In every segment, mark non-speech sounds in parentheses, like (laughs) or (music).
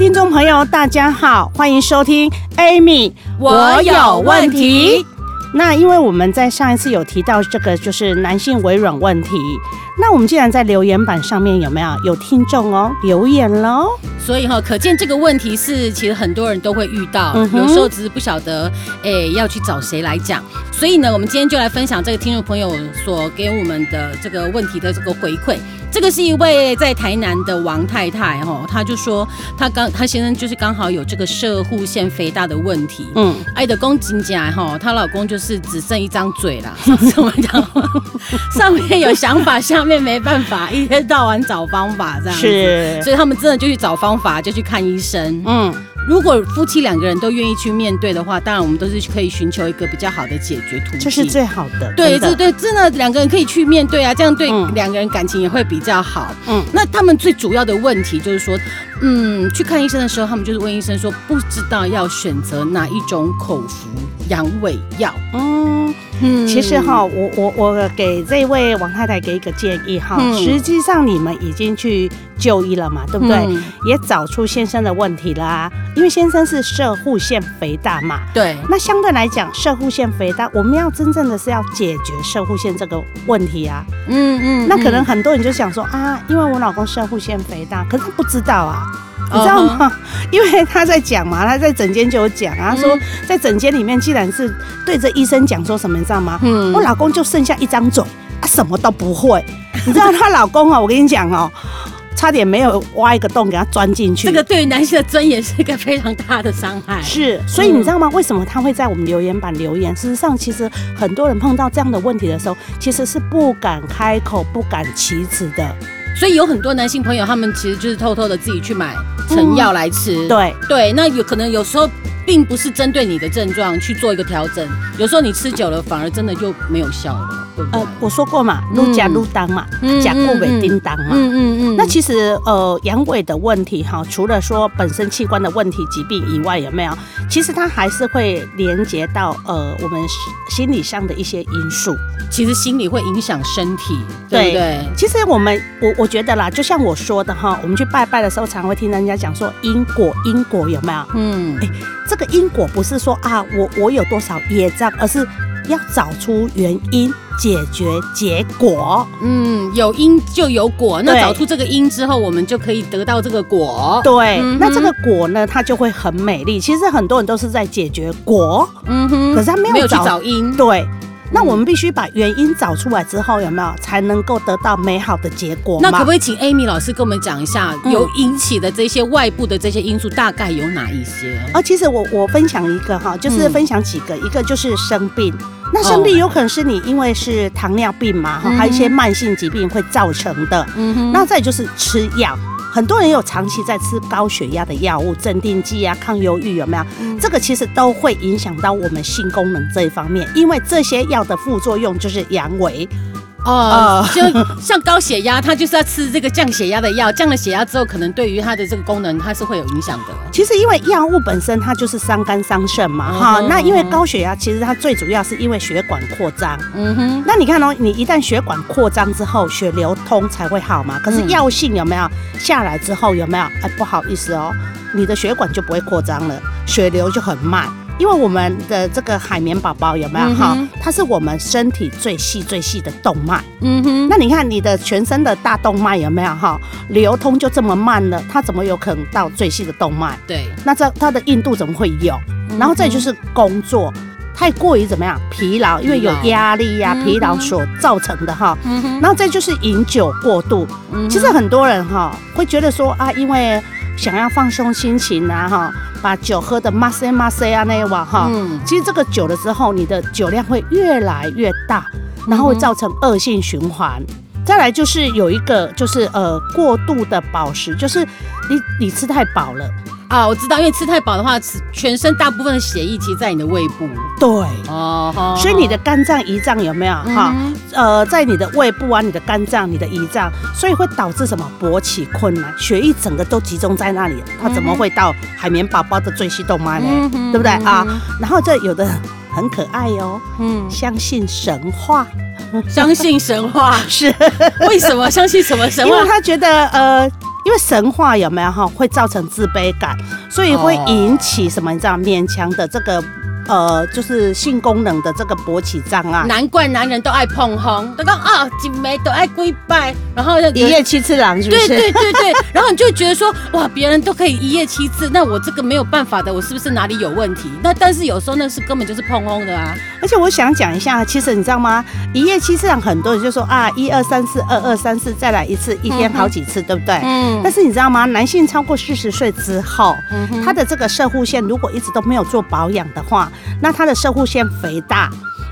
听众朋友，大家好，欢迎收听 Amy，我有问题。那因为我们在上一次有提到这个，就是男性微软问题。那我们既然在留言板上面有没有有听众哦留言喽？所以哈，可见这个问题是其实很多人都会遇到，嗯、有时候只是不晓得诶要去找谁来讲。所以呢，我们今天就来分享这个听众朋友所给我们的这个问题的这个回馈。这个是一位在台南的王太太哈，她就说她刚她先生就是刚好有这个射护腺肥大的问题，嗯，爱的公紧紧来哈，她老公就是只剩一张嘴了，(laughs) 怎么讲？上面有想法，下面没办法，一天到晚找方法这样子，是，所以他们真的就去找方法，就去看医生，嗯。如果夫妻两个人都愿意去面对的话，当然我们都是可以寻求一个比较好的解决途径，这是最好的。对对对，真的两个人可以去面对啊，这样对两个人感情也会比较好。嗯，那他们最主要的问题就是说，嗯，去看医生的时候，他们就是问医生说，不知道要选择哪一种口服阳痿药。嗯。嗯，其实哈，我我我给这位王太太给一个建议哈，嗯、实际上你们已经去就医了嘛，对不对？嗯、也找出先生的问题啦，因为先生是射护腺肥大嘛。对。那相对来讲，射护腺肥大，我们要真正的是要解决射护腺这个问题啊。嗯嗯。嗯，那可能很多人就想说啊，因为我老公射护腺肥大，可是他不知道啊。你知道吗？Uh. (laughs) 因为他在讲嘛，他在诊间就有讲啊，他说在诊间里面，既然是对着医生讲说什么，你知道吗？嗯，我老公就剩下一张嘴，他什么都不会。你知道她老公啊，我跟你讲哦，差点没有挖一个洞给他钻进去。这个对于男性的尊严是一个非常大的伤害。是，所以你知道吗？为什么他会在我们留言板留言？事实上，其实很多人碰到这样的问题的时候，其实是不敢开口、不敢启齿的。所以有很多男性朋友，他们其实就是偷偷的自己去买成药来吃。嗯、对对，那有可能有时候并不是针对你的症状去做一个调整，有时候你吃久了反而真的就没有效了。呃，我说过嘛，撸假撸当嘛，假过尾叮当嘛。嗯嗯嗯。那其实呃，阳痿的问题哈，除了说本身器官的问题、疾病以外，有没有？其实它还是会连接到呃，我们心理上的一些因素。其实心理会影响身体，对不对？对，其实我们我我觉得啦，就像我说的哈，我们去拜拜的时候，常会听人家讲说因果，因果有没有？嗯。哎，这个因果不是说啊，我我有多少业障，而是要找出原因。解决结果，嗯，有因就有果，那找出这个因之后，我们就可以得到这个果。对，嗯、那这个果呢，它就会很美丽。其实很多人都是在解决果，嗯哼，可是他没有，没有去找因。对，那我们必须把原因找出来之后，有没有才能够得到美好的结果？那可不可以请 Amy 老师跟我们讲一下，有引起的这些外部的这些因素大概有哪一些？啊、哦，其实我我分享一个哈，就是分享几个，嗯、一个就是生病。那生病有可能是你因为是糖尿病嘛，哈、哦，还有一些慢性疾病会造成的。嗯哼。那再就是吃药，很多人有长期在吃高血压的药物，镇定剂啊、抗忧郁有没有？嗯、这个其实都会影响到我们性功能这一方面，因为这些药的副作用就是阳痿。哦，就像高血压，他就是要吃这个降血压的药，降了血压之后，可能对于他的这个功能，它是会有影响的。其实因为药物本身它就是伤肝伤肾嘛，哈、嗯。那因为高血压，其实它最主要是因为血管扩张。嗯哼。那你看哦，你一旦血管扩张之后，血流通才会好嘛。可是药性有没有下来之后有没有？哎，不好意思哦，你的血管就不会扩张了，血流就很慢。因为我们的这个海绵宝宝有没有哈？它是我们身体最细最细的动脉。嗯哼。那你看你的全身的大动脉有没有哈？流通就这么慢了，它怎么有可能到最细的动脉？对。那这它的硬度怎么会有？然后再就是工作太过于怎么样疲劳，因为有压力呀、啊、疲劳所造成的哈。嗯哼。然后再就是饮酒过度。嗯。其实很多人哈会觉得说啊，因为想要放松心情啊哈。把酒喝的马塞马塞啊那一碗哈，嗯，其实这个久了之后，你的酒量会越来越大，然后会造成恶性循环。再来就是有一个就是呃过度的饱食，就是你你吃太饱了。啊，我知道，因为吃太饱的话，全身大部分的血液其实在你的胃部。对，哦，所以你的肝脏、胰脏有没有哈？呃，在你的胃部啊，你的肝脏、你的胰脏，所以会导致什么勃起困难，血液整个都集中在那里，它怎么会到海绵宝宝的最细动脉呢？对不对啊？然后这有的很可爱哦，嗯，相信神话，相信神话 (laughs) 是为什么？相信什么神话？因为他觉得呃。因为神话有没有哈，会造成自卑感，所以会引起什么？你知道，勉强的这个。呃，就是性功能的这个勃起障碍，难怪男人都爱碰红，都讲啊，景眉都爱跪拜，然后一夜七次郎是不是？对对对对，然后你就觉得说，哇，别人都可以一夜七次，那我这个没有办法的，我是不是哪里有问题？那但是有时候那是根本就是碰红的啊。而且我想讲一下，其实你知道吗？一夜七次郎很多人就说啊，一二三四，二二三四，再来一次，一天好几次，嗯、对不对？嗯。但是你知道吗？男性超过四十岁之后，嗯、他的这个射护腺如果一直都没有做保养的话，那他的射护腺肥大，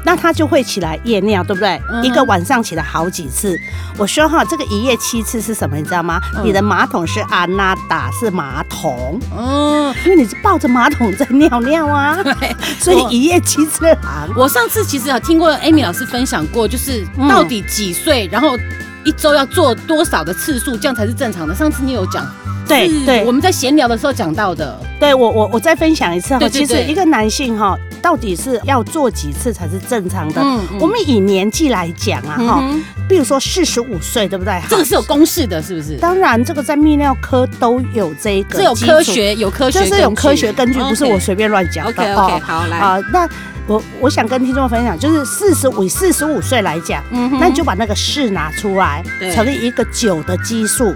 那他就会起来夜尿，对不对？嗯、一个晚上起来好几次。我说哈，这个一夜七次是什么？你知道吗？嗯、你的马桶是阿娜达，是马桶。嗯，因为你是抱着马桶在尿尿啊。(laughs) 对，所以一夜七次郎。我上次其实有听过 Amy 老师分享过，就是到底几岁，嗯、然后一周要做多少的次数，这样才是正常的。上次你有讲。对对，我们在闲聊的时候讲到的。对，我我我再分享一次哈，其实一个男性哈，到底是要做几次才是正常的？嗯，我们以年纪来讲啊哈，比如说四十五岁，对不对？这个是有公式的，是不是？当然，这个在泌尿科都有这个，这有科学有科学，这是有科学根据，不是我随便乱讲的。OK OK，好来。啊，那我我想跟听众分享，就是四十五四十五岁来讲，嗯，那你就把那个四拿出来，乘以一个九的基数，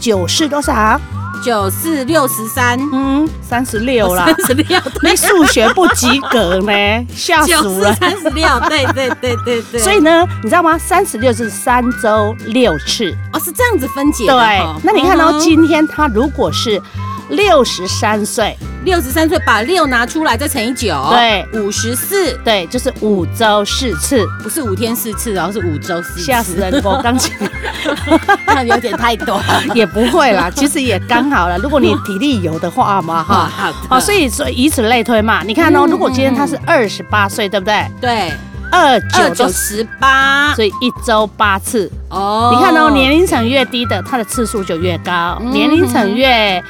九是多少？九四六十三，嗯，三十六啦，三十六，你数学不及格呢，(laughs) 吓死了。三十六，对对对对对。所以呢，你知道吗？三十六是三周六次，哦，是这样子分解的。对，那你看到今天他如果是。六十三岁，六十三岁，把六拿出来再乘以九，对，五十四，对，就是五周四次，不是五天四次，然后是五周四次，吓死人！我刚讲，(laughs) 那有点太多，(laughs) 也不会啦，其实也刚好了。如果你体力有的话嘛，哈，好，所以说以此类推嘛，你看哦，如果今天他是二十八岁，对不对？对，二九九十八，所以一周八次。哦，你看哦，年龄层越低的，它的次数就越高，年龄层越。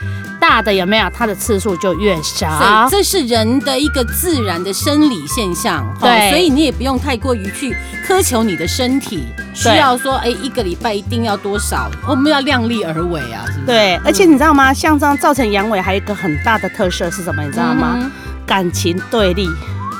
大的有没有？它的次数就越少，这是人的一个自然的生理现象。对，所以你也不用太过于去苛求你的身体，需要说，哎，一个礼拜一定要多少？我们要量力而为啊，是不是？对，而且你知道吗？像这样造成阳痿，还有一个很大的特色是什么？你知道吗？感情对立。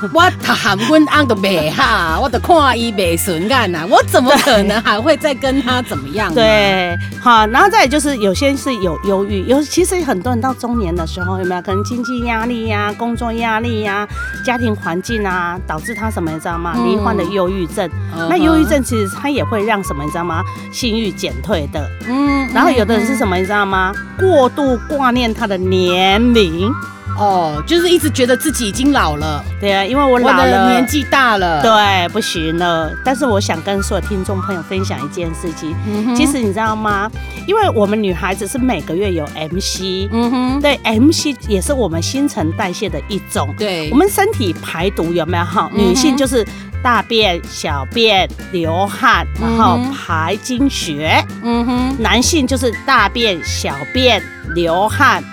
(laughs) 我喊温安的美哈，(laughs) 我都看伊袂顺眼呐，我怎么可能还会再跟他怎么样？对，好，然后再就是有些是有忧郁，有其实很多人到中年的时候有没有可能经济压力呀、啊、工作压力呀、啊、家庭环境啊，导致他什么你知道吗？罹患的忧郁症。嗯、那忧郁症其实它也会让什么你知道吗？性欲减退的。嗯，然后有的人是什么你知道吗？过度挂念他的年龄。哦，就是一直觉得自己已经老了，对啊，因为我老了，年纪大了，对，不行了。但是我想跟所有听众朋友分享一件事情，其实你知道吗？因为我们女孩子是每个月有 MC，嗯哼，对，MC 也是我们新陈代谢的一种，对，我们身体排毒有没有？哈？嗯、哼。女性就是大便、小便、流汗，然后排经血，嗯哼，男性就是大便、小便、流汗、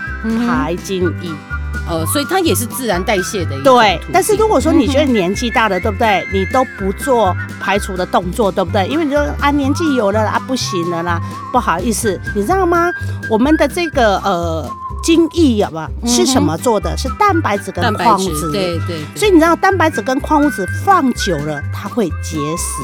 排精液。呃，所以它也是自然代谢的一个。对，但是如果说你觉得年纪大了，对不对？你都不做排除的动作，对不对？因为你说啊，年纪有了啊，不行了啦，不好意思，你知道吗？我们的这个呃精益有吧，是什么做的？是蛋白质跟矿物质。对对。所以你知道蛋白质跟矿物质放久了，它会结石。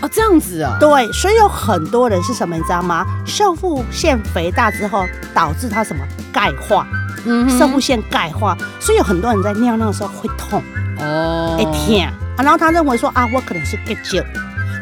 哦，这样子啊。对，所以有很多人是什么，你知道吗？瘦腹腺肥大之后，导致它什么钙化。嗯，摄护腺钙化，所以有很多人在尿尿的时候会痛哦，会痛啊。然后他认为说啊，我可能是结石。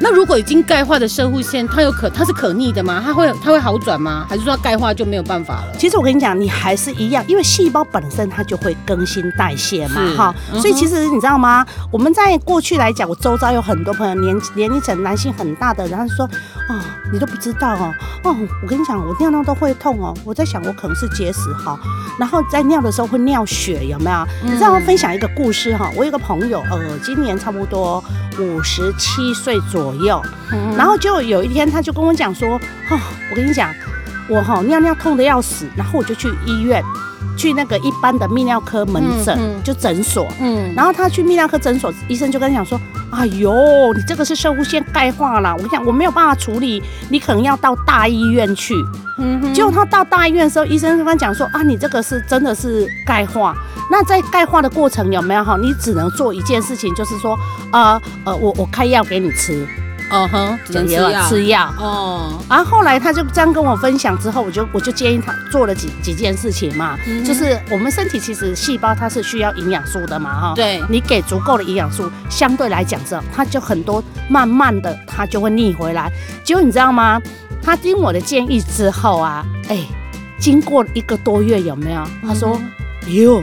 那如果已经钙化的摄护腺，它有可它是可逆的吗？它会它会好转吗？还是说钙化就没有办法了？其实我跟你讲，你还是一样，因为细胞本身它就会更新代谢嘛，哈。所以其实你知道吗？我们在过去来讲，我周遭有很多朋友年年龄层男性很大的，然后说哦，你都不知道哦。哦，我跟你讲，我尿尿都会痛哦。我在想，我可能是结石哈。然后在尿的时候会尿血，有没有？你知道我分享一个故事哈。我有个朋友，呃，今年差不多五十七岁左右，然后就有一天他就跟我讲说，哦，我跟你讲，我哈尿尿痛的要死，然后我就去医院。去那个一般的泌尿科门诊，嗯嗯、就诊所，嗯，然后他去泌尿科诊所，医生就跟他讲说：“哎呦，你这个是摄护腺钙化了，我跟你讲，我没有办法处理，你可能要到大医院去。”嗯哼，结果他到大医院的时候，医生跟他讲说：“啊，你这个是真的是钙化。那在钙化的过程有没有哈？你只能做一件事情，就是说，呃呃，我我开药给你吃。”嗯哼，只能吃药，吃药哦。然后后来他就这样跟我分享之后，我就我就建议他做了几几件事情嘛，就是我们身体其实细胞它是需要营养素的嘛，哈。对，你给足够的营养素，相对来讲之后，它就很多，慢慢的它就会逆回来。结果你知道吗？他听我的建议之后啊，哎，经过一个多月有没有？他说，哟。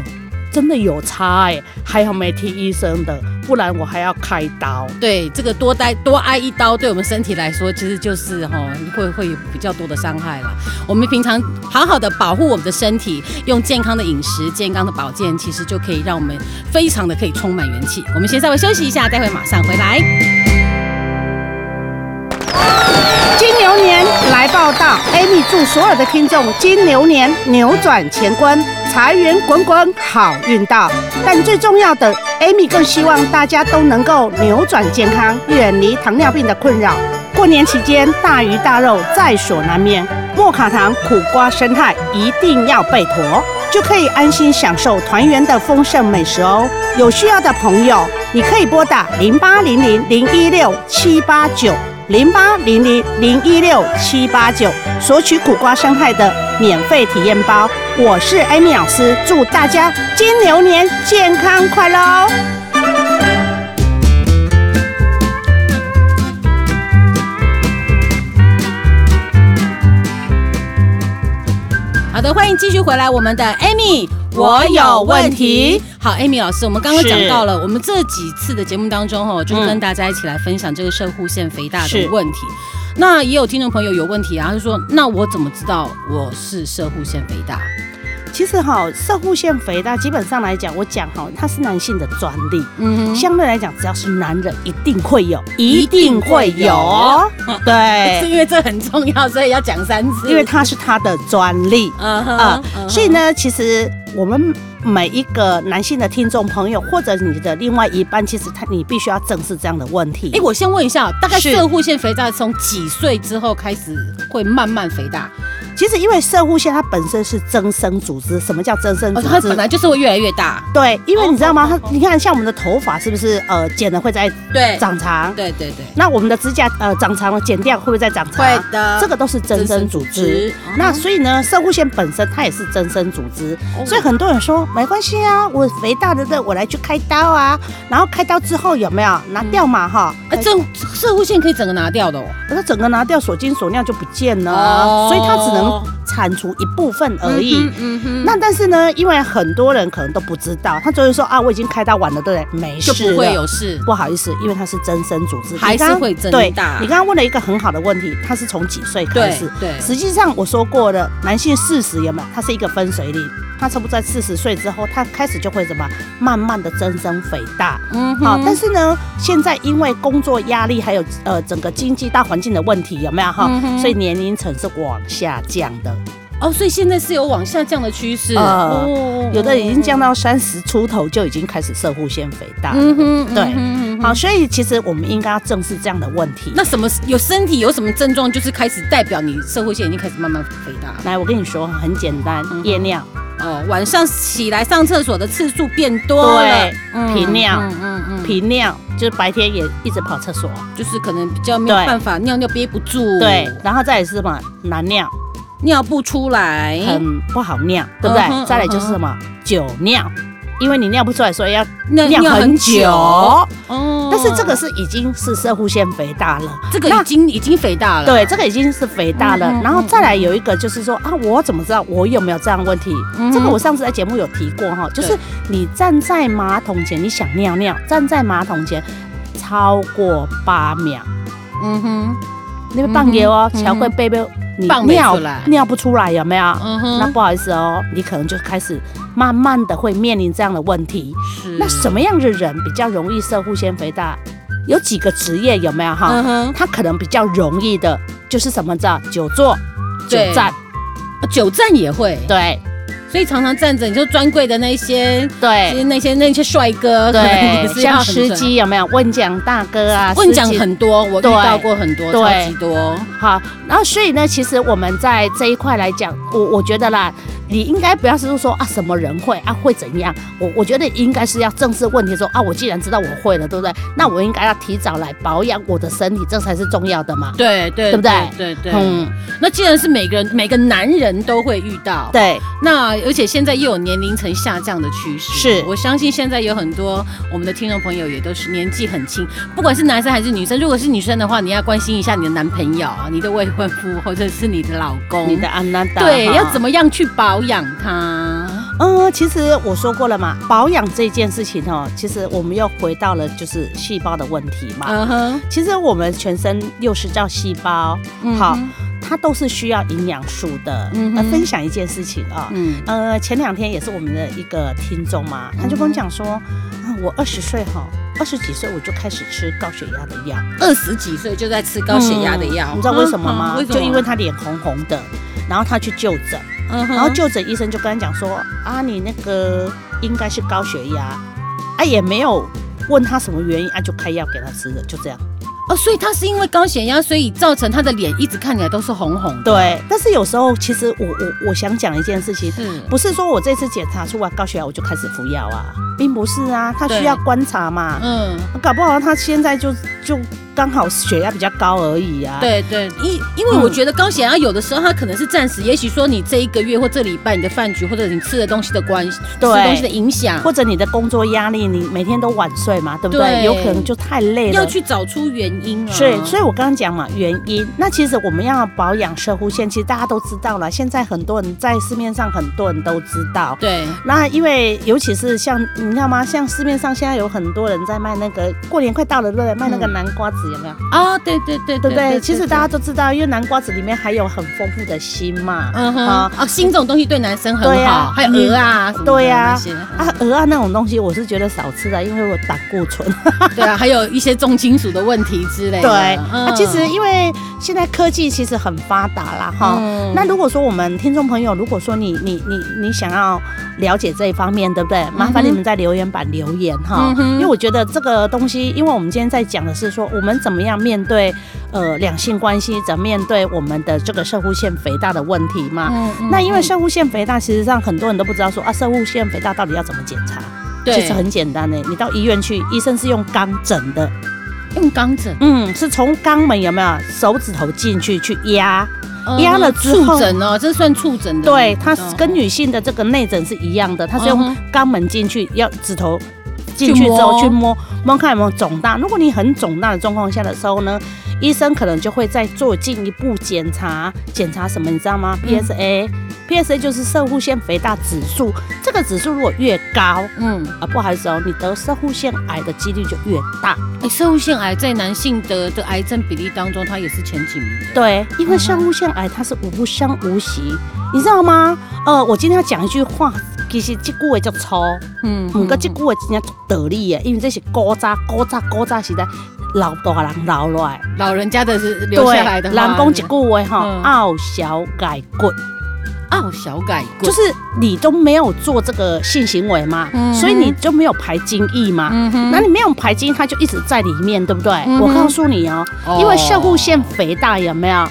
真的有差哎，还好没听医生的，不然我还要开刀。对，这个多待多挨一刀，对我们身体来说，其实就是哈，会会有比较多的伤害了。我们平常好好的保护我们的身体，用健康的饮食、健康的保健，其实就可以让我们非常的可以充满元气。我们先稍微休息一下，待会马上回来。金牛年来报道，Amy 祝所有的听众金牛年扭转乾坤。财源滚滚，好运到。但最重要的，Amy 更希望大家都能够扭转健康，远离糖尿病的困扰。过年期间，大鱼大肉在所难免，莫卡糖苦瓜生态一定要备妥，就可以安心享受团圆的丰盛美食哦。有需要的朋友，你可以拨打零八零零零一六七八九。零八零零零一六七八九索取苦瓜生态的免费体验包。我是 Amy 老师，祝大家金牛年健康快乐哦！好的，欢迎继续回来，我们的 Amy。我有问题。好，Amy 老师，我们刚刚讲到了，我们这几次的节目当中，哈，就是跟大家一起来分享这个射护腺肥大的问题。那也有听众朋友有问题啊，他就说，那我怎么知道我是射护腺肥大？其实哈，摄护腺肥大基本上来讲，我讲哈，它是男性的专利。嗯哼，相对来讲，只要是男人，一定会有，一定会有。(laughs) 对，是因为这很重要，所以要讲三次。因为它是他的专利。嗯哼，啊，所以呢，其实我们。每一个男性的听众朋友，或者你的另外一半，其实他你必须要正视这样的问题。哎，我先问一下，大概射护腺肥大从几岁之后开始会慢慢肥大？其实因为射护腺它本身是增生组织，什么叫增生组织？它本来就是会越来越大。对，因为你知道吗？它你看像我们的头发是不是呃剪了会再对长长？对对对。那我们的指甲呃长长了剪掉会不会再长长？会的。这个都是增生组织。那所以呢，射护腺本身它也是增生组织，所以很多人说。没关系啊，我肥大的的，我来去开刀啊。然后开刀之后有没有拿掉嘛？哈、嗯，这射护腺可以整个拿掉的哦。那整个拿掉，锁精锁尿就不见了，哦、所以它只能铲除一部分而已。嗯哼，嗯，那但是呢，因为很多人可能都不知道，他就会说啊，我已经开到完了，对不对？没事，就不会有事。不好意思，因为它是增生组织，还是会增大。你刚刚问了一个很好的问题，它是从几岁开始？对，对实际上我说过的，男性四十有没有？它是一个分水岭。他差不多在四十岁之后，他开始就会什么，慢慢的增生肥大。嗯，好，但是呢，现在因为工作压力还有呃整个经济大环境的问题，有没有哈？嗯、所以年龄层是往下降的。哦，所以现在是有往下降的趋势。呃，哦、有的已经降到三十出头就已经开始射护腺肥大。嗯哼，对。嗯、哼好，所以其实我们应该要正视这样的问题。那什么有身体有什么症状，就是开始代表你射护腺已经开始慢慢肥大？来，我跟你说，很简单，夜尿。哦，晚上起来上厕所的次数变多了，对，频尿，嗯嗯嗯，频尿就是白天也一直跑厕所，就是可能比较没有办法尿尿憋不住，对，然后再来是什么难尿，尿不出来，很不好尿，对不对？再来就是什么？久尿。因为你尿不出来，所以要尿很久。哦，但是这个是已经是射护腺肥大了，这个已经已经肥大了。对，这个已经是肥大了。然后再来有一个就是说啊，我怎么知道我有没有这样问题？这个我上次在节目有提过哈，就是你站在马桶前，你想尿尿，站在马桶前超过八秒，嗯哼，那个棒油哦，桥会背背你尿尿不出来，有没有？嗯哼，那不好意思哦，你可能就开始慢慢的会面临这样的问题。是，那什么样的人比较容易射护腺肥大？有几个职业有没有哈？嗯哼，他可能比较容易的，就是什么叫久坐、久站，久站也会对。所以常常站着，你就专柜的那些，对，那些那些帅哥，对，像司机有没有？问奖大哥啊，问奖很多，我遇到过很多，超级多。好，然后所以呢，其实我们在这一块来讲，我我觉得啦。你应该不要是说啊，什么人会啊，会怎样？我我觉得应该是要正视问题说，啊，我既然知道我会了，对不对？那我应该要提早来保养我的身体，这才是重要的嘛。对对，对不对？对对，对。嗯，那既然是每个人每个男人都会遇到，对。那而且现在又有年龄层下降的趋势，是。我相信现在有很多我们的听众朋友也都是年纪很轻，不管是男生还是女生。如果是女生的话，你要关心一下你的男朋友、你的未婚夫或者是你的老公、你的安娜达，对，要怎么样去保。保养它，嗯，其实我说过了嘛，保养这件事情哦，其实我们又回到了就是细胞的问题嘛。嗯哼，其实我们全身六十兆细胞，好，它都是需要营养素的。嗯，那分享一件事情啊，嗯，呃，前两天也是我们的一个听众嘛，他就跟我讲说，啊，我二十岁哈，二十几岁我就开始吃高血压的药，二十几岁就在吃高血压的药，你知道为什么吗？就因为他脸红红的，然后他去就诊。然后就诊医生就跟他讲说啊，你那个应该是高血压，啊也没有问他什么原因啊，就开药给他吃了，就这样。哦，所以他是因为高血压，所以造成他的脸一直看起来都是红红的。对，但是有时候其实我我我想讲一件事情，是不是说我这次检查出来高血压我就开始服药啊，并不是啊，他需要观察嘛。嗯，搞不好他现在就就。刚好血压比较高而已啊。对对，因因为我觉得高血压有的时候它可能是暂时，也许说你这一个月或这礼拜你的饭局或者你吃的东西的关系，对，吃东西的影响，或者你的工作压力，你每天都晚睡嘛，对不对？有可能就太累了。要去找出原因啊。所以，所以我刚刚讲嘛，原因。那其实我们要保养射护线，其实大家都知道了。现在很多人在市面上很多人都知道。对。那因为尤其是像你知道吗？像市面上现在有很多人在卖那个过年快到了，对不对？卖那个南瓜子有没有？啊，对对对对对，其实大家都知道，因为南瓜子里面还有很丰富的锌嘛。嗯哼。啊，锌这种东西对男生很好。还有鹅啊，对呀。啊，鹅啊那种东西我是觉得少吃的，因为我胆固醇。(laughs) 对啊，还有一些重金属的问题之类的。对。啊，其实因为现在科技其实很发达啦，哈。那如果说我们听众朋友，如果说你你你你想要了解这一方面，对不对？麻烦你们在留言板留言哈，因为我觉得这个东西，因为我们今天在讲的是说我们怎么样。面对呃两性关系，怎么面对我们的这个射护腺肥大的问题嘛？嗯嗯、那因为射护腺肥大，其实上很多人都不知道说啊，射护腺肥大到底要怎么检查？对，其实很简单的，你到医院去，医生是用肛诊的，用肛诊，嗯，是从肛门有没有手指头进去去压，压、嗯、了之后，触诊哦，这算触诊的，对，它跟女性的这个内诊是一样的，它是用肛门进去，要指头。进去之后去摸摸看有没有肿大，如果你很肿大的状况下的时候呢，医生可能就会再做进一步检查，检查什么你知道吗？PSA，PSA 就是射护腺肥大指数，这个指数如果越高，嗯啊不好意思哦，你得射护腺癌的几率就越大。哎，摄护腺癌在男性得的癌症比例当中，它也是前几名。对，因为射护腺癌它是无声无息，你知道吗？呃，我今天要讲一句话。其实这句话就粗，嗯，不过这句话真正道理耶，因为这是古早古早古早时代老大人留落来，老人家的是留下来的。人讲一句话哈，傲小改骨，傲小改骨，就是你都没有做这个性行为嘛，所以你就没有排精液嘛，那你没有排精，它就一直在里面，对不对？我告诉你哦，因为摄护腺肥大有没有？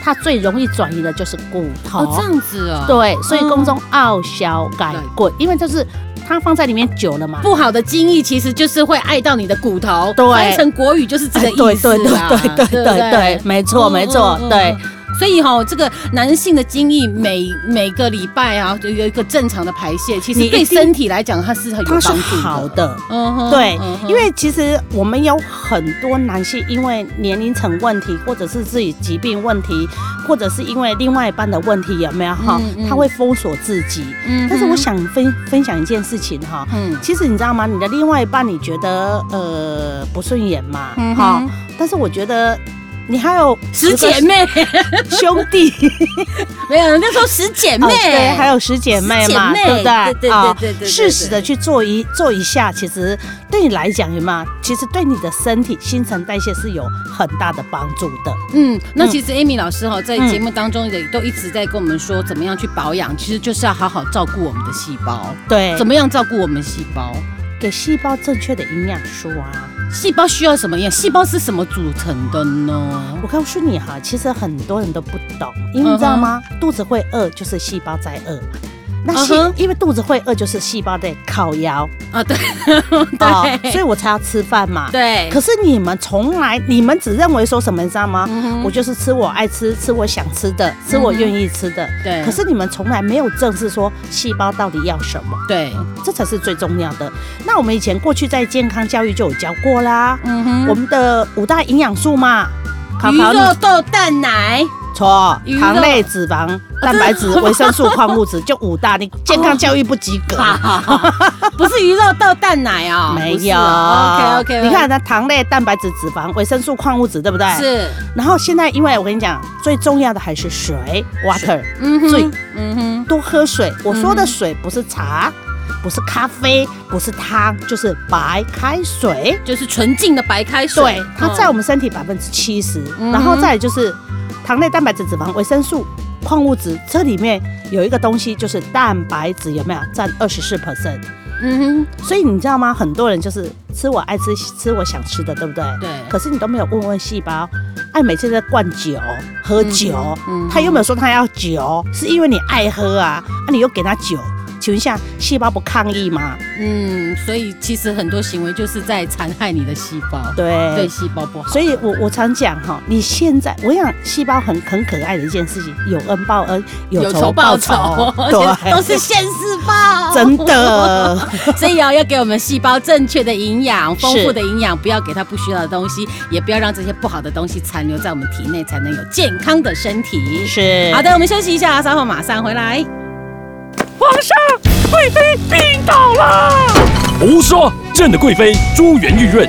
它最容易转移的就是骨头，哦，这样子哦。对，所以宫中傲小改棍，因为就是它放在里面久了嘛。不好的精液其实就是会爱到你的骨头，对，翻成国语就是这个意思啊。对对对对对对，没错没错，对。所以哈，这个男性的精液每每个礼拜啊，就有一个正常的排泄，其实对身体来讲，它是很有帮助的。它是好的，嗯哼，对，因为其实我们有很多男性，因为年龄层问题，或者是自己疾病问题，或者是因为另外一半的问题，有没有哈？他会封锁自己。嗯，但是我想分分享一件事情哈，嗯，其实你知道吗？你的另外一半你觉得呃不顺眼嘛？哈，但是我觉得。你还有十姐妹兄弟，(laughs) 没有那时候十姐妹，对，还有十姐妹嘛，对不对？对对对对，适时的去做一做一下，其实对你来讲，有没有？其实对你的身体新陈代谢是有很大的帮助的。嗯，那其实 Amy 老师哈，在节目当中也都一直在跟我们说，怎么样去保养，其实就是要好好照顾我们的细胞。对，怎么样照顾我们细胞？给细胞正确的营养素啊。细胞需要什么样？细胞是什么组成的呢？我告诉你哈，其实很多人都不懂，因为你知道吗？肚子会饿，就是细胞在饿。那细，uh huh. 因为肚子会饿，就是细胞在烤窑啊，对，(laughs) 对，所以我才要吃饭嘛。对。可是你们从来，你们只认为说什么，你知道吗？我就是吃我爱吃，吃我想吃的，吃我愿意吃的。对。可是你们从来没有正视说细胞到底要什么。对。这才是最重要的。那我们以前过去在健康教育就有教过啦。嗯哼。我们的五大营养素嘛，鱼肉豆蛋奶。错，糖类、脂肪、蛋白质、(laughs) 维生素、矿物质，就五大。你健康教育不及格，(laughs) 不是鱼肉豆蛋奶啊？没有。OK OK。你看它糖类、蛋白质、脂肪、维生素、矿物质，对不对？是。然后现在，因为我跟你讲，最重要的还是水，water。嗯哼。水，嗯哼。多喝水。我说的水不是茶，不是咖啡，不是汤，就是白开水，就是纯净的白开水。对，它在我们身体百分之七十，然后再来就是。糖类、蛋白质、脂肪、维生素、矿物质，这里面有一个东西就是蛋白质，有没有占二十四 percent？嗯哼，所以你知道吗？很多人就是吃我爱吃、吃我想吃的，对不对？对。可是你都没有问问细胞，爱每次在灌酒、喝酒，嗯，他又没有说他要酒？是因为你爱喝啊，啊，你又给他酒。请问一下，细胞不抗议吗？嗯，所以其实很多行为就是在残害你的细胞，对，对细胞不好。所以我我常讲哈，你现在我想细胞很很可爱的一件事情，有恩报恩，有仇报仇，对，都是现世报，真的。(laughs) 所以要要给我们细胞正确的营养，丰富的营养，不要给它不需要的东西，也不要让这些不好的东西残留在我们体内，才能有健康的身体。是。好的，我们休息一下，稍后马上回来。皇上，贵妃病倒了。胡说！朕的贵妃珠圆玉润，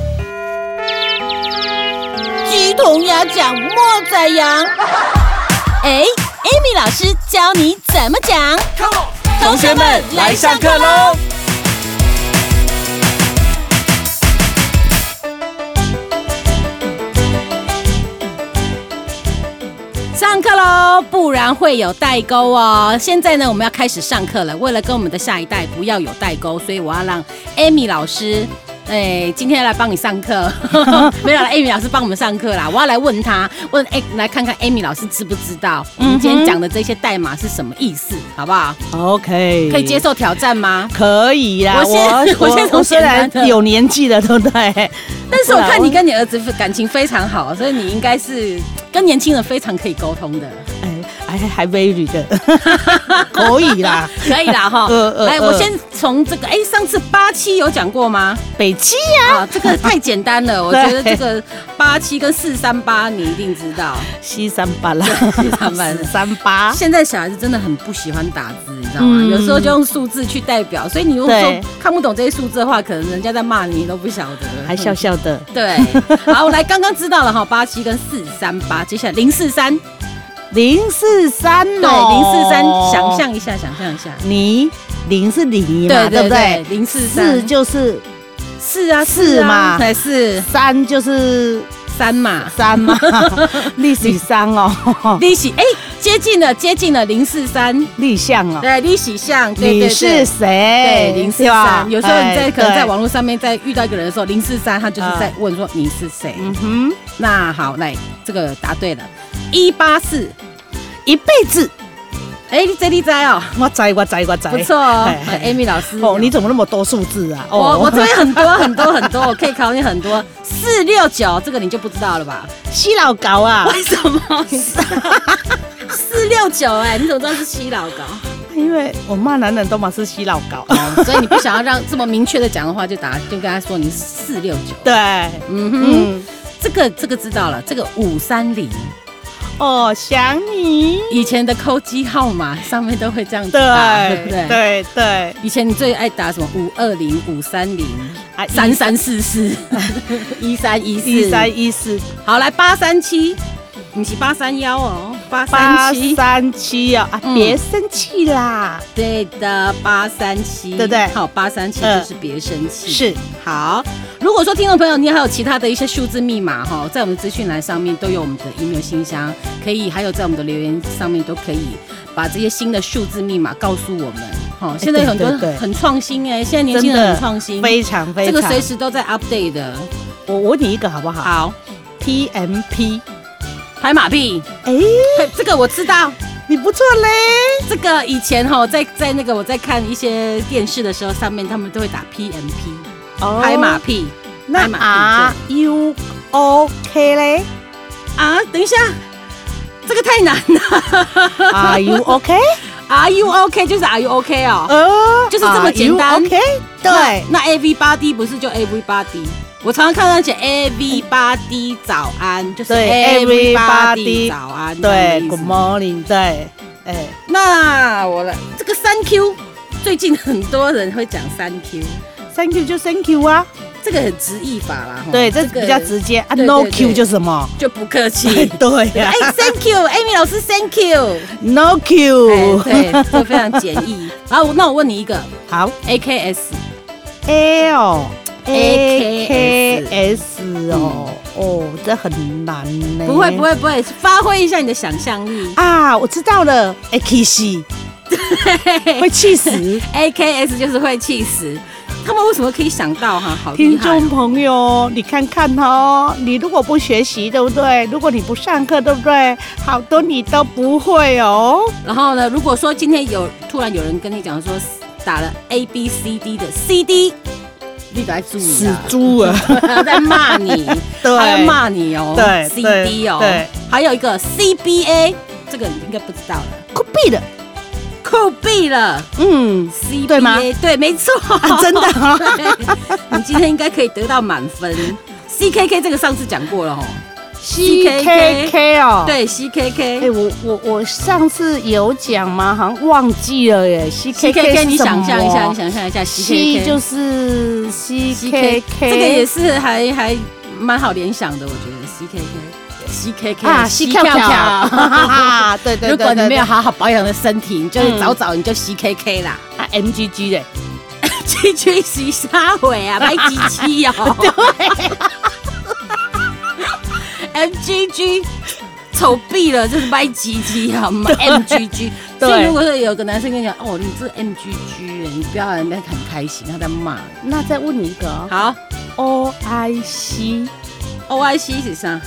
鸡同鸭讲莫宰羊。(laughs) 哎，Amy 老师教你怎么讲。同学们来上课喽！上课喽，不然会有代沟哦。现在呢，我们要开始上课了。为了跟我们的下一代不要有代沟，所以我要让 Amy 老师，哎，今天来帮你上课。(laughs) 没有了，Amy 老师帮我们上课啦。我要来问他，问哎，来看看 Amy 老师知不知道我们今天讲的这些代码是什么意思，好不好？OK，可以接受挑战吗？可以啦。我先，我 (laughs) 先从虽然有年纪了，对不对？但是我看你跟你儿子感情非常好，所以你应该是。跟年轻人非常可以沟通的，哎，还还 very 的，(laughs) 可以啦，可以啦哈。来，我先从这个，哎，上次八七有讲过吗？北七啊，这个太简单了，(laughs) 我觉得这个八七跟四三八你一定知道，七三八啦，七三八三八。现在小孩子真的很不喜欢打字，你知道吗？有时候就用数字去代表，所以你如果说看不懂这些数字的话，可能人家在骂你，你都不晓得，还笑笑的。对，好，我来刚刚知道了哈，八七跟四三八。接下来零四三，零四三，对，零四三，想象一下，想象一下，你零是零嘛，对不对？零四四就是四啊，四嘛，才是三就是三嘛，三嘛，利息三哦，(laughs) 利息哎，接近了，接近了零四三，立项哦。对，立喜相，对对对。你是谁？对，零四三。有时候你在哎可能在对网络上面在遇到一个人的时候，零四三他就是在问说你是谁。嗯哼，那好，来这个答对了，一八四，一辈子，哎，你这你在哦，我在，我在，我在，不错哦，Amy 老师。哦，你怎么那么多数字啊？我哦，我这边很多很多很多，(laughs) 我可以考你很多。四六九这个你就不知道了吧？西老高啊，为什么？(laughs) 四六九哎，你怎么知道是七老高？因为我骂男人都嘛是西老高。所以你不想要让这么明确的讲的话，就打就跟他说你是四六九。对，嗯哼，嗯，这个这个知道了，这个五三零哦，想你，以前的扣机号码上面都会这样子打，对不对？对？对。对，以前你最爱打什么？五二零、五三零、啊三三四四、(laughs) 一三一四、一三一四。好，来八三七，你是八三幺哦，八八三七，三七哦，啊，嗯别生气啦，对的，八三七，对不对好，八三七嗯就是别生气。是好，如果说听众朋友你还有其他的一些数字密码哈，在我们资讯栏上面都有我们的 email 信箱，可以还有在我们的留言上面都可以把这些新的数字密码告诉我们。哦，现在有很多很创新哎，现在年轻人很创新，非常非常。这个随时都在 update 的。我我问你一个好不好好，？PMP，拍马屁，哎，嘿这个我知道。你不错嘞。这个以前哈，在在那个我在看一些电视的时候，上面他们都会打 PMP，哦拍马屁。那拍马屁 R U O K 嘞啊，等一下，这个太难了。(laughs) Are you OK？Are you OK？就是 Are you OK 哦。呃，就是这么简单 you OK？那对，那 AV 八 D 不是就 AV 八 D？我常常看到写 everybody 早安，就是 everybody 早安。对，Good morning，对，哎，那我来这个三 Q，最近很多人会讲三 Q，Thank you 就 Thank you 啊，这个很直译法啦。吼对，这个比较直接啊，No 对 Q 就什么？就不客气。(laughs) 对呀哎，Thank you，Amy 老师，Thank you。，No 哎 Q，对，这非常简易。(laughs) 好那我问你一个好，AKS，L A AKS K S 哦，哦，这很难呢。不会不会不会，发挥一下你的想象力。啊，我知道了，A K C，会气死。AKS 就是会气死。他们为什么可以想到哈？好厉听！众朋友，你看看哦，你如果不学习，对不对？如果你不上课，对不对？好多你都不会哦。然后呢，如果说今天有突然有人跟你讲说打了 A B C D 的 CD，你得注意死啊，猪啊！他在骂你，对他要骂你哦。对，CD 哦，对，还有一个 CBA，这个你应该不知道了，酷毙了，酷毙了。嗯，CBA 对吗？对，没错，啊真的啊 (laughs) 对你今天应该可以得到满分。CKK 这个上次讲过了哦。C K K 哦，，对哎、，CKK 哎。我我我上次有讲吗？好像忘记了耶。C K CKK，K 你想象一下，你想象一下 C 就是 C K K，这个也是还还蛮好联想的，我觉得 CKK。CKK 啊，C 跳跳，哈哈哈，对对对如果你没有好好保养的身体，你就早早你就 CKK 啦。啊 M G G 嘞，G G 是啥鬼啊？买机器哦。(laughs) M G G 丑毙了，(laughs) 就是歪唧唧好吗 M G G。所以如果说有个男生跟你讲，哦，你这 M G G，你不要在那边很开心，他在骂。那再问你一个哦好 O I C，，O I C 是啥？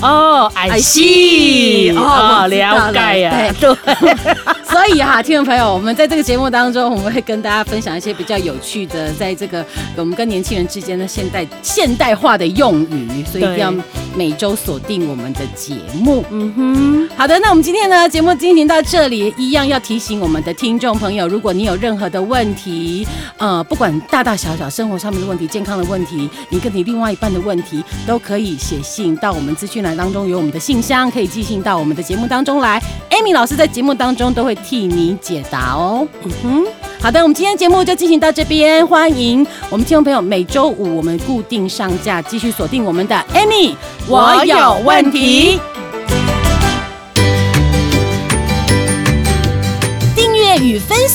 哦，I see，哦了。了解呀，对。对，(laughs) 所以哈，听众朋友，我们在这个节目当中，我们会跟大家分享一些比较有趣的，在这个我们跟年轻人之间的现代现代化的用语，所以一定要每周锁定我们的节目。嗯哼，好的，那我们今天呢节目进行到这里，一样要提醒我们的听众朋友，如果你有任何的问题，呃，不管大大小小生活上面的问题、健康的问题，你跟你另外一半的问题，都可以写信到我们资讯栏当中有我们的信箱，可以寄信到我们的节目当中来。Amy 老师在节目当中都会替你解答哦。嗯哼，好的，我们今天节目就进行到这边，欢迎我们听众朋友每周五我们固定上架，继续锁定我们的 Amy，我有问题。